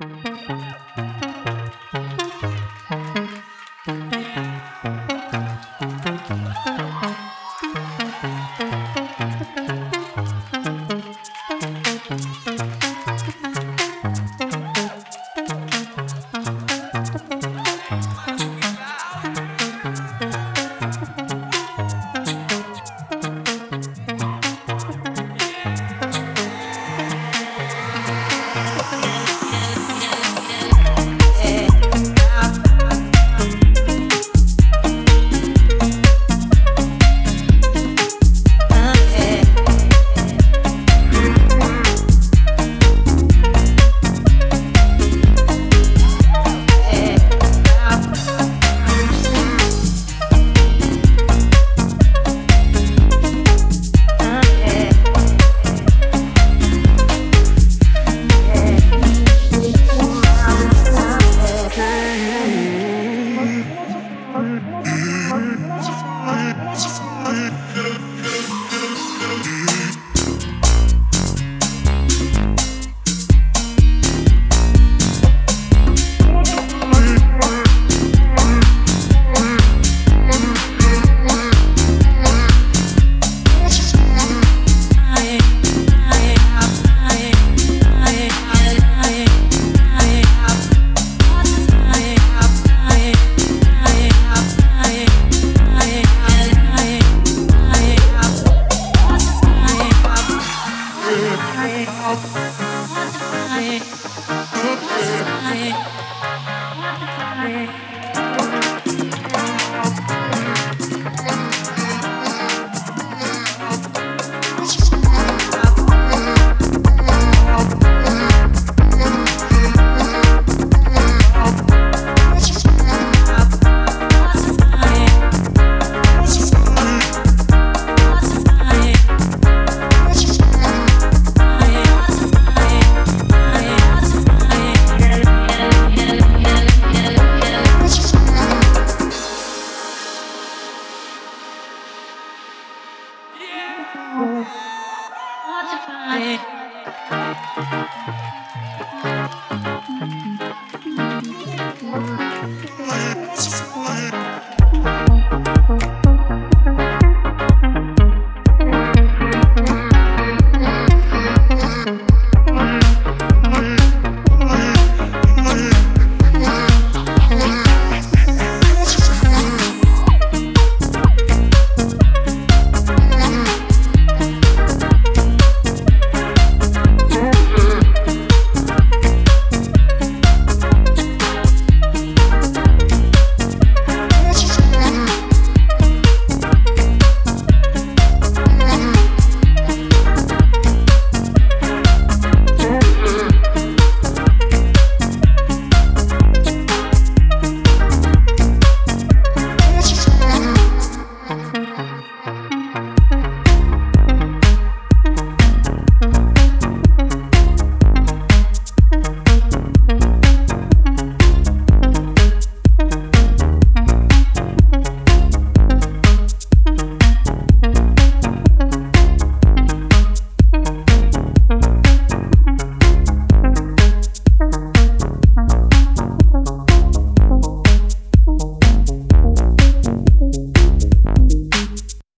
Thank you. What a to find. Mm.